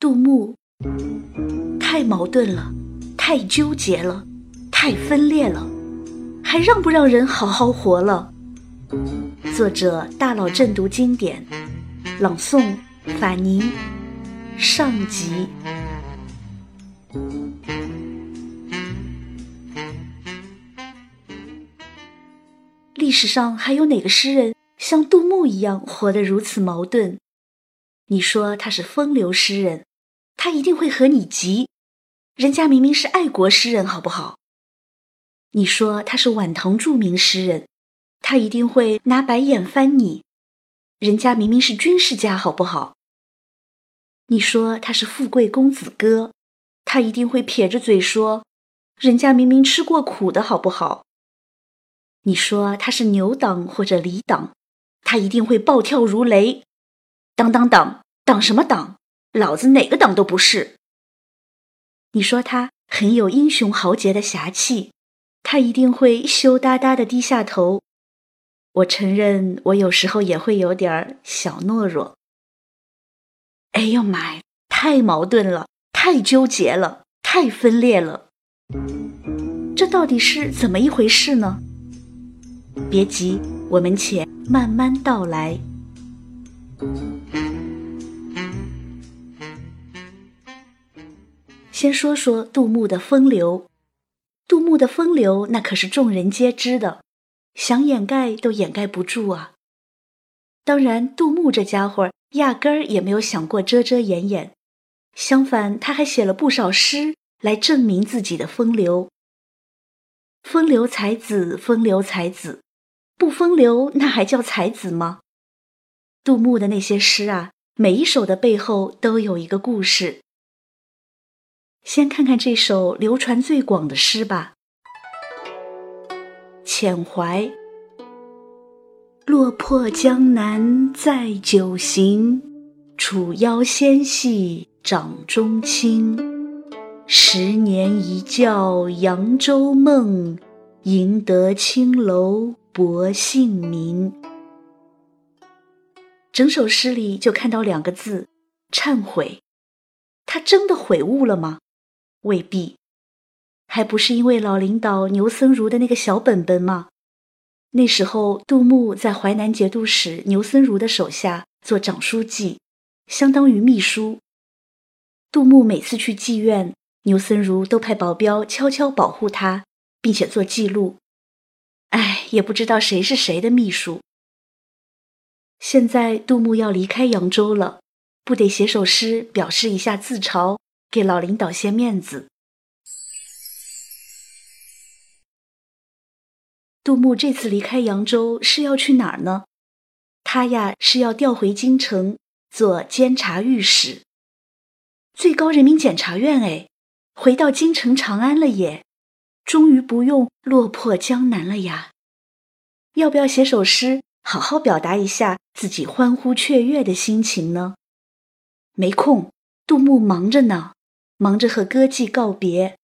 杜牧，太矛盾了，太纠结了，太分裂了，还让不让人好好活了？作者：大佬正读经典，朗诵：法尼，上集。历史上还有哪个诗人像杜牧一样活得如此矛盾？你说他是风流诗人？他一定会和你急，人家明明是爱国诗人，好不好？你说他是晚唐著名诗人，他一定会拿白眼翻你，人家明明是军事家，好不好？你说他是富贵公子哥，他一定会撇着嘴说，人家明明吃过苦的，好不好？你说他是牛党或者李党，他一定会暴跳如雷，当当当，党什么党？老子哪个党都不是。你说他很有英雄豪杰的侠气，他一定会羞答答的低下头。我承认，我有时候也会有点小懦弱。哎呦妈呀，太矛盾了，太纠结了，太分裂了。这到底是怎么一回事呢？别急，我们且慢慢道来。先说说杜牧的风流，杜牧的风流那可是众人皆知的，想掩盖都掩盖不住啊。当然，杜牧这家伙压根儿也没有想过遮遮掩掩，相反，他还写了不少诗来证明自己的风流。风流才子，风流才子，不风流那还叫才子吗？杜牧的那些诗啊，每一首的背后都有一个故事。先看看这首流传最广的诗吧，《遣怀》。落魄江南载酒行，楚腰纤细掌中轻。十年一觉扬州梦，赢得青楼薄幸名。整首诗里就看到两个字：忏悔。他真的悔悟了吗？未必，还不是因为老领导牛僧孺的那个小本本吗？那时候，杜牧在淮南节度使牛僧孺的手下做长书记，相当于秘书。杜牧每次去妓院，牛僧孺都派保镖悄悄保护他，并且做记录。哎，也不知道谁是谁的秘书。现在杜牧要离开扬州了，不得写首诗表示一下自嘲？给老领导些面子。杜牧这次离开扬州是要去哪儿呢？他呀是要调回京城做监察御史，最高人民检察院哎，回到京城长安了耶，终于不用落魄江南了呀。要不要写首诗，好好表达一下自己欢呼雀跃的心情呢？没空，杜牧忙着呢。忙着和歌妓告别，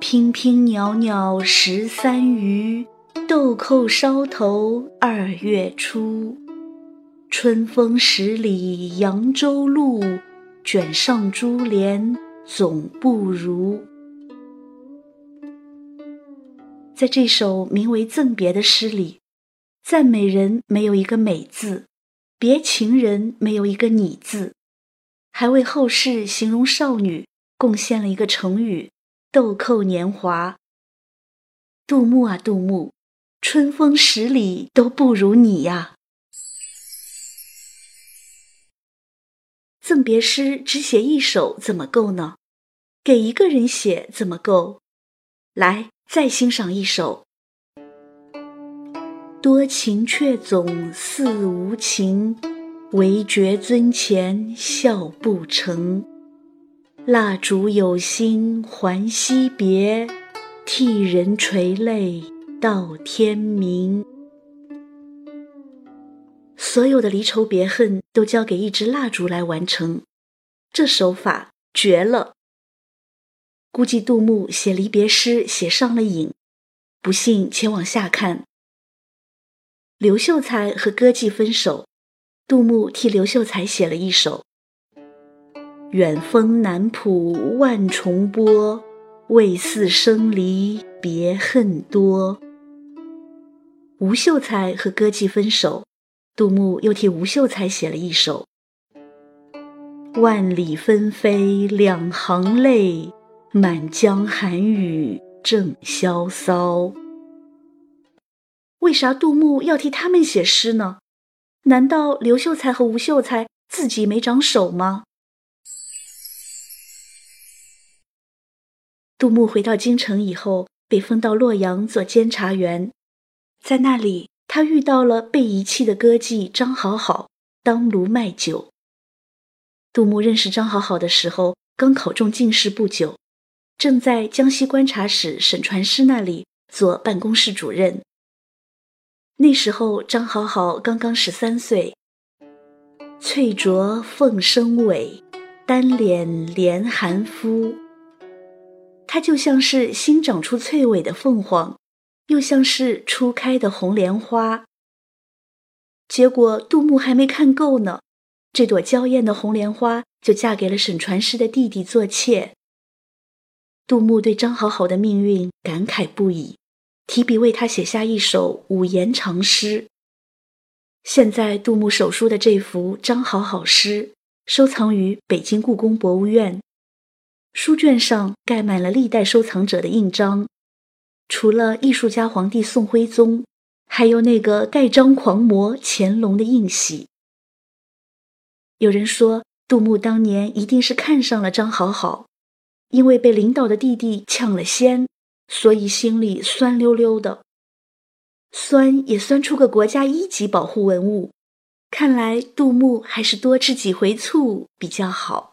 娉娉袅袅十三余，豆蔻梢头二月初。春风十里扬州路，卷上珠帘总不如。在这首名为《赠别》的诗里，赞美人没有一个“美”字，别情人没有一个“你”字。还为后世形容少女贡献了一个成语“豆蔻年华”。杜牧啊，杜牧，春风十里都不如你呀！赠别诗只写一首怎么够呢？给一个人写怎么够？来，再欣赏一首：多情却总似无情。唯觉樽前笑不成，蜡烛有心还惜别，替人垂泪到天明。所有的离愁别恨都交给一支蜡烛来完成，这手法绝了。估计杜牧写离别诗写上了瘾，不信且往下看。刘秀才和歌妓分手。杜牧替刘秀才写了一首：“远峰南浦万重波，为似生离别恨多。吴秀才和歌妓分手，杜牧又替吴秀才写了一首：万里纷飞两行泪，满江寒雨正萧骚。为啥杜牧要替他们写诗呢？难道刘秀才和吴秀才自己没长手吗？杜牧回到京城以后，被封到洛阳做监察员。在那里，他遇到了被遗弃的歌妓张好好，当炉卖酒。杜牧认识张好好的时候，刚考中进士不久，正在江西观察使沈传师那里做办公室主任。那时候，张好好刚刚十三岁，翠着凤生尾，单脸连寒肤。他就像是新长出翠尾的凤凰。又像是初开的红莲花。结果杜牧还没看够呢，这朵娇艳的红莲花就嫁给了沈传师的弟弟做妾。杜牧对张好好的命运感慨不已，提笔为他写下一首五言长诗。现在杜牧手书的这幅张好好诗，收藏于北京故宫博物院，书卷上盖满了历代收藏者的印章。除了艺术家皇帝宋徽宗，还有那个盖章狂魔乾隆的印玺。有人说，杜牧当年一定是看上了张好好，因为被领导的弟弟抢了先，所以心里酸溜溜的。酸也酸出个国家一级保护文物，看来杜牧还是多吃几回醋比较好。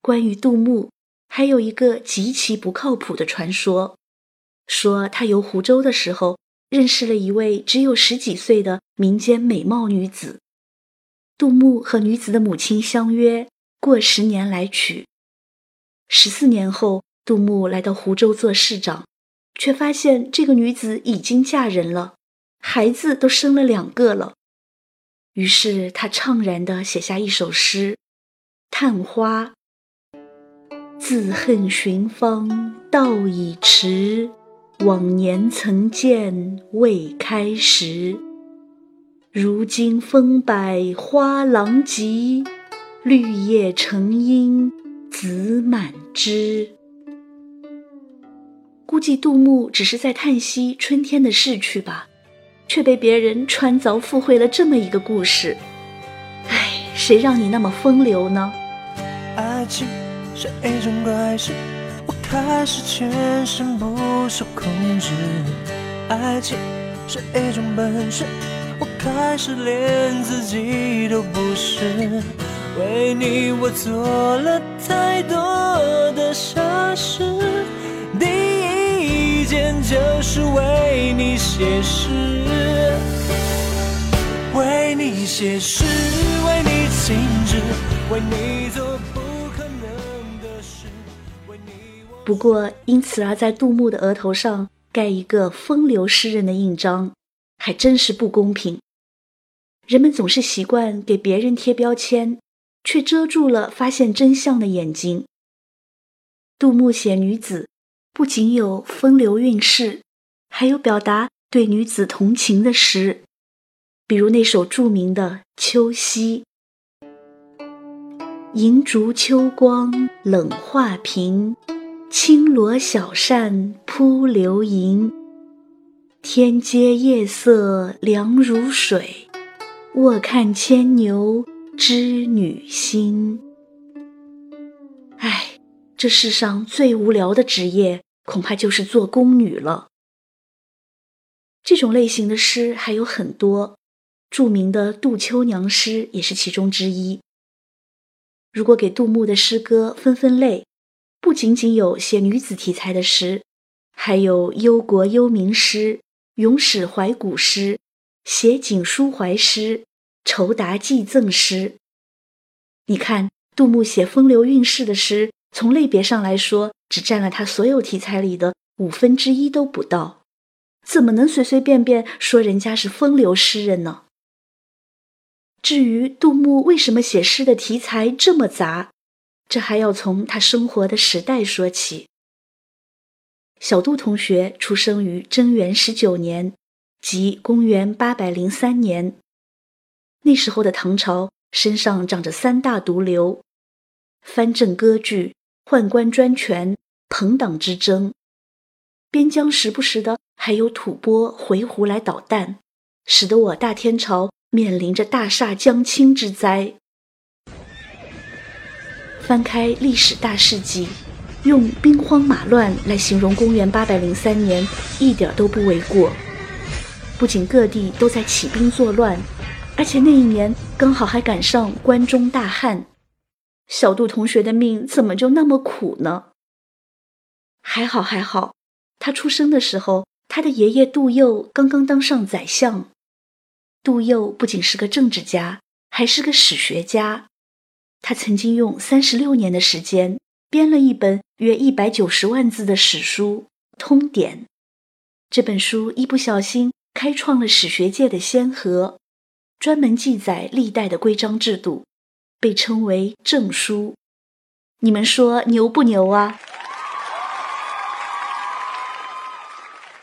关于杜牧，还有一个极其不靠谱的传说，说他游湖州的时候认识了一位只有十几岁的民间美貌女子。杜牧和女子的母亲相约过十年来娶。十四年后，杜牧来到湖州做市长，却发现这个女子已经嫁人了，孩子都生了两个了。于是他怅然地写下一首诗《探花》。自恨寻芳道已迟，往年曾见未开时。如今风摆花狼藉，绿叶成荫子满枝。估计杜牧只是在叹息春天的逝去吧，却被别人穿凿附会了这么一个故事。唉，谁让你那么风流呢？爱情。是一种怪事，我开始全身不受控制。爱情是一种本事，我开始连自己都不是。为你我做了太多的傻事，第一件就是为你写诗，为你写诗，为你静止，为你做。不可能的事。不过，因此而在杜牧的额头上盖一个风流诗人的印章，还真是不公平。人们总是习惯给别人贴标签，却遮住了发现真相的眼睛。杜牧写女子，不仅有风流韵事，还有表达对女子同情的诗，比如那首著名的《秋夕》：“银烛秋光冷画屏。”轻罗小扇扑流萤，天阶夜色凉如水。卧看牵牛织女星。唉，这世上最无聊的职业，恐怕就是做宫女了。这种类型的诗还有很多，著名的杜秋娘诗也是其中之一。如果给杜牧的诗歌分分类，不仅仅有写女子题材的诗，还有忧国忧民诗、咏史怀古诗、写景抒怀诗、酬答祭赠诗。你看，杜牧写风流韵事的诗，从类别上来说，只占了他所有题材里的五分之一都不到，怎么能随随便便说人家是风流诗人呢？至于杜牧为什么写诗的题材这么杂，这还要从他生活的时代说起。小杜同学出生于贞元十九年，即公元八百零三年。那时候的唐朝身上长着三大毒瘤：藩镇割据、宦官专权、朋党之争。边疆时不时的还有吐蕃回鹘来捣蛋，使得我大天朝面临着大厦将倾之灾。翻开历史大事记。用兵荒马乱来形容公元八百零三年，一点都不为过。不仅各地都在起兵作乱，而且那一年刚好还赶上关中大旱。小杜同学的命怎么就那么苦呢？还好还好，他出生的时候，他的爷爷杜佑刚刚当上宰相。杜佑不仅是个政治家，还是个史学家。他曾经用三十六年的时间。编了一本约一百九十万字的史书《通典》，这本书一不小心开创了史学界的先河，专门记载历代的规章制度，被称为正书。你们说牛不牛啊？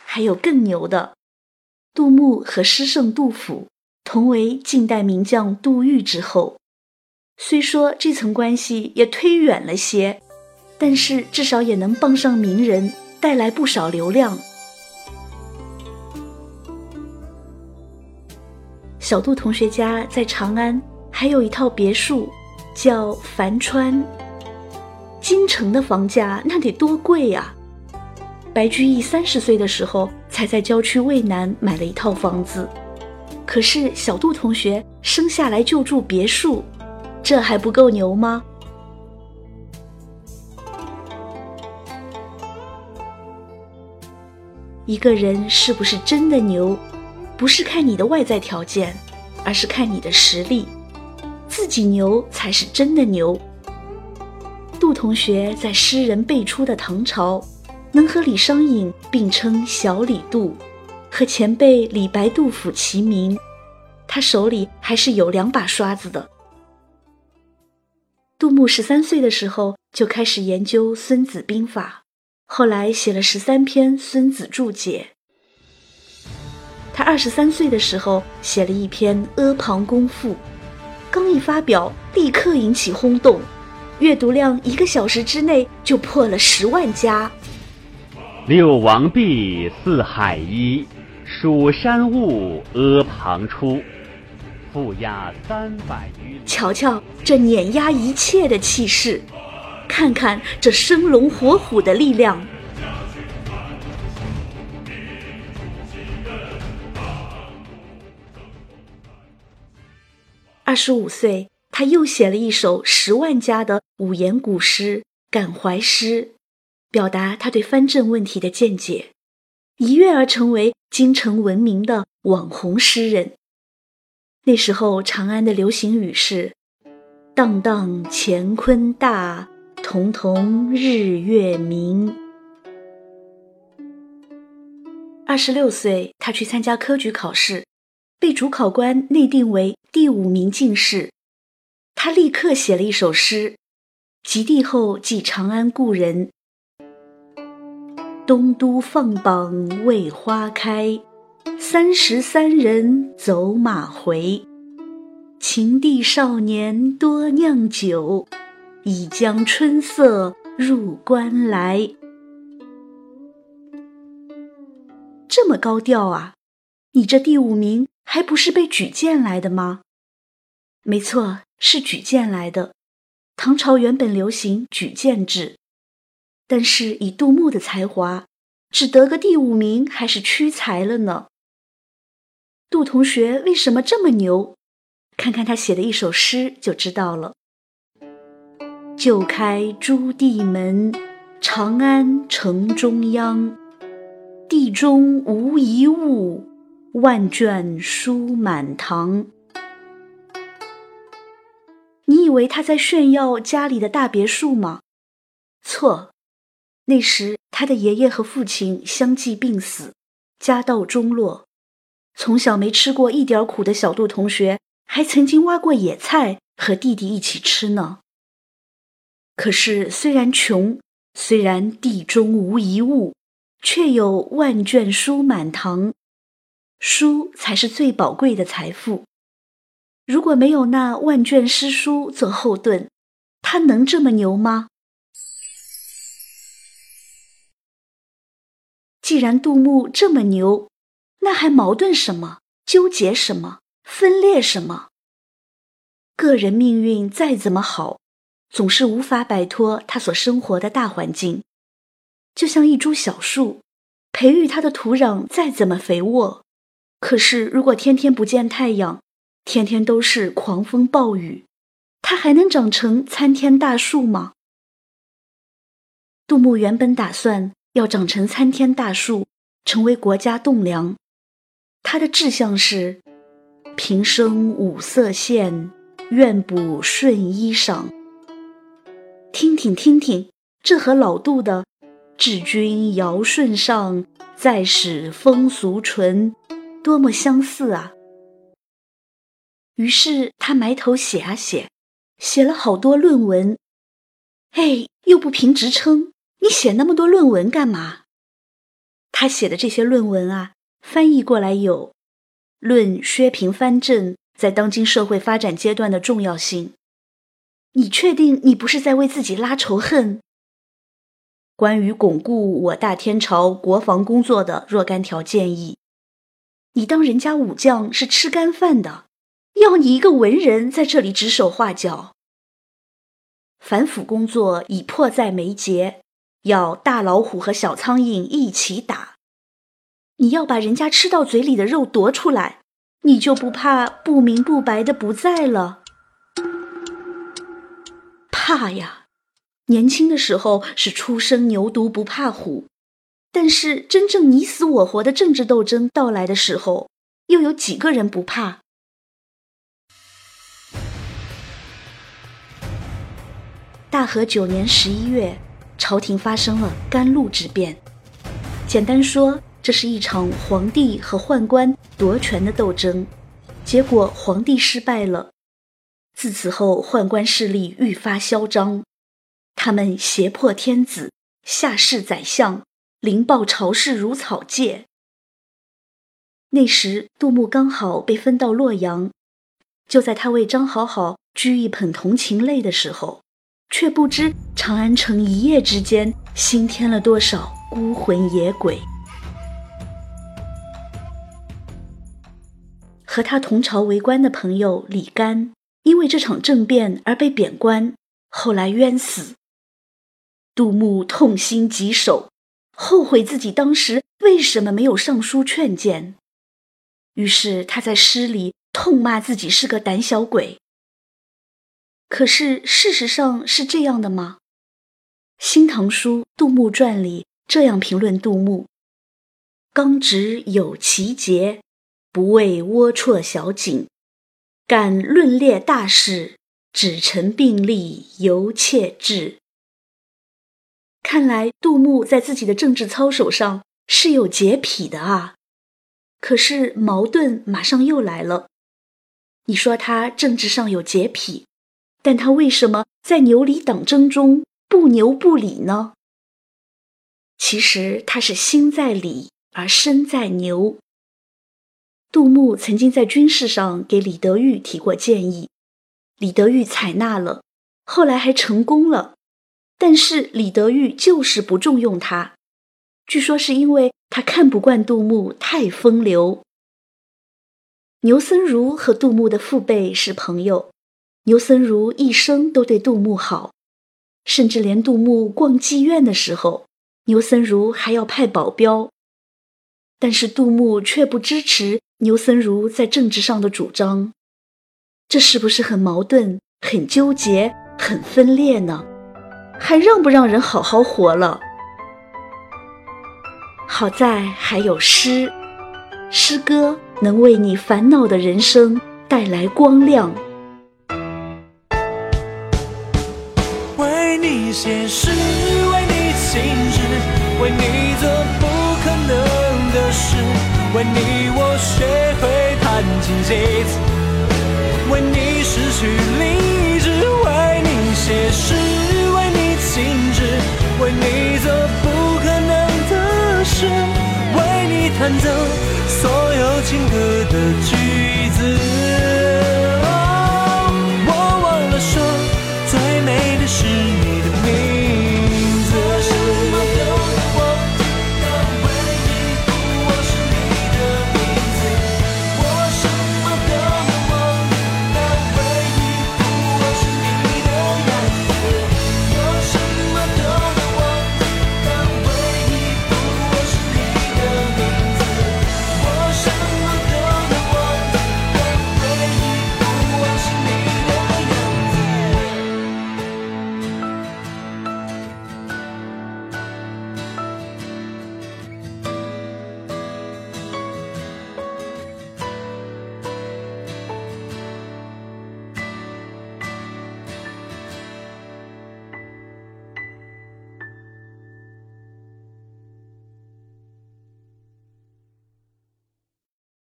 还有更牛的，杜牧和诗圣杜甫同为晋代名将杜预之后，虽说这层关系也忒远了些。但是至少也能傍上名人，带来不少流量。小杜同学家在长安还有一套别墅，叫樊川。京城的房价那得多贵呀！白居易三十岁的时候才在郊区渭南买了一套房子，可是小杜同学生下来就住别墅，这还不够牛吗？一个人是不是真的牛，不是看你的外在条件，而是看你的实力。自己牛才是真的牛。杜同学在诗人辈出的唐朝，能和李商隐并称小李杜，和前辈李白、杜甫齐名，他手里还是有两把刷子的。杜牧十三岁的时候就开始研究《孙子兵法》。后来写了十三篇《孙子注解》。他二十三岁的时候写了一篇《阿房宫赋》，刚一发表，立刻引起轰动，阅读量一个小时之内就破了十万加。六王毕，四海一，蜀山兀，阿房出，负压三百余。瞧瞧这碾压一切的气势！看看这生龙活虎的力量。二十五岁，他又写了一首十万加的五言古诗《感怀诗》，表达他对藩镇问题的见解，一跃而成为京城闻名的网红诗人。那时候，长安的流行语是：“荡荡乾坤大。”彤彤日月明。二十六岁，他去参加科举考试，被主考官内定为第五名进士。他立刻写了一首诗：及第后寄长安故人。东都放榜为花开，三十三人走马回。秦帝少年多酿酒。已将春色入关来。这么高调啊！你这第五名还不是被举荐来的吗？没错，是举荐来的。唐朝原本流行举荐制，但是以杜牧的才华，只得个第五名还是屈才了呢。杜同学为什么这么牛？看看他写的一首诗就知道了。旧开朱棣门，长安城中央。地中无一物，万卷书满堂。你以为他在炫耀家里的大别墅吗？错，那时他的爷爷和父亲相继病死，家道中落。从小没吃过一点苦的小杜同学，还曾经挖过野菜和弟弟一起吃呢。可是虽然穷，虽然地中无一物，却有万卷书满堂。书才是最宝贵的财富。如果没有那万卷诗书做后盾，他能这么牛吗？既然杜牧这么牛，那还矛盾什么？纠结什么？分裂什么？个人命运再怎么好，总是无法摆脱他所生活的大环境。就像一株小树，培育它的土壤再怎么肥沃。可是，如果天天不见太阳，天天都是狂风暴雨，它还能长成参天大树吗？杜牧原本打算要长成参天大树，成为国家栋梁。他的志向是“平生五色线，愿补顺衣裳”。听听听听，这和老杜的“治君尧舜上，再使风俗淳”。多么相似啊！于是他埋头写啊写，写了好多论文。哎，又不评职称，你写那么多论文干嘛？他写的这些论文啊，翻译过来有《论薛平藩镇在当今社会发展阶段的重要性》。你确定你不是在为自己拉仇恨？关于巩固我大天朝国防工作的若干条建议。你当人家武将是吃干饭的，要你一个文人在这里指手画脚。反腐工作已迫在眉睫，要大老虎和小苍蝇一起打。你要把人家吃到嘴里的肉夺出来，你就不怕不明不白的不在了？怕呀！年轻的时候是初生牛犊不怕虎。但是，真正你死我活的政治斗争到来的时候，又有几个人不怕？大和九年十一月，朝廷发生了甘露之变。简单说，这是一场皇帝和宦官夺权的斗争。结果，皇帝失败了。自此后，宦官势力愈发嚣张，他们胁迫天子，下弑宰相。凌暴朝士如草芥。那时，杜牧刚好被分到洛阳，就在他为张好好掬一捧同情泪的时候，却不知长安城一夜之间新添了多少孤魂野鬼。和他同朝为官的朋友李干，因为这场政变而被贬官，后来冤死。杜牧痛心疾首。后悔自己当时为什么没有上书劝谏，于是他在诗里痛骂自己是个胆小鬼。可是事实上是这样的吗？《新唐书·杜牧传》里这样评论杜牧：“刚直有奇节，不为龌龊小景，敢论列大事，只陈病例，犹切志。”看来杜牧在自己的政治操守上是有洁癖的啊，可是矛盾马上又来了。你说他政治上有洁癖，但他为什么在牛李党争中不牛不李呢？其实他是心在李而身在牛。杜牧曾经在军事上给李德裕提过建议，李德裕采纳了，后来还成功了。但是李德裕就是不重用他，据说是因为他看不惯杜牧太风流。牛僧孺和杜牧的父辈是朋友，牛僧孺一生都对杜牧好，甚至连杜牧逛妓院的时候，牛僧孺还要派保镖。但是杜牧却不支持牛僧孺在政治上的主张，这是不是很矛盾、很纠结、很分裂呢？还让不让人好好活了？好在还有诗，诗歌能为你烦恼的人生带来光亮。为你写诗，为你静止，为你做不可能的事，为你我学会弹琴写字。去理智，为你写诗，为你做不可能的事为你弹奏所有情歌的句子。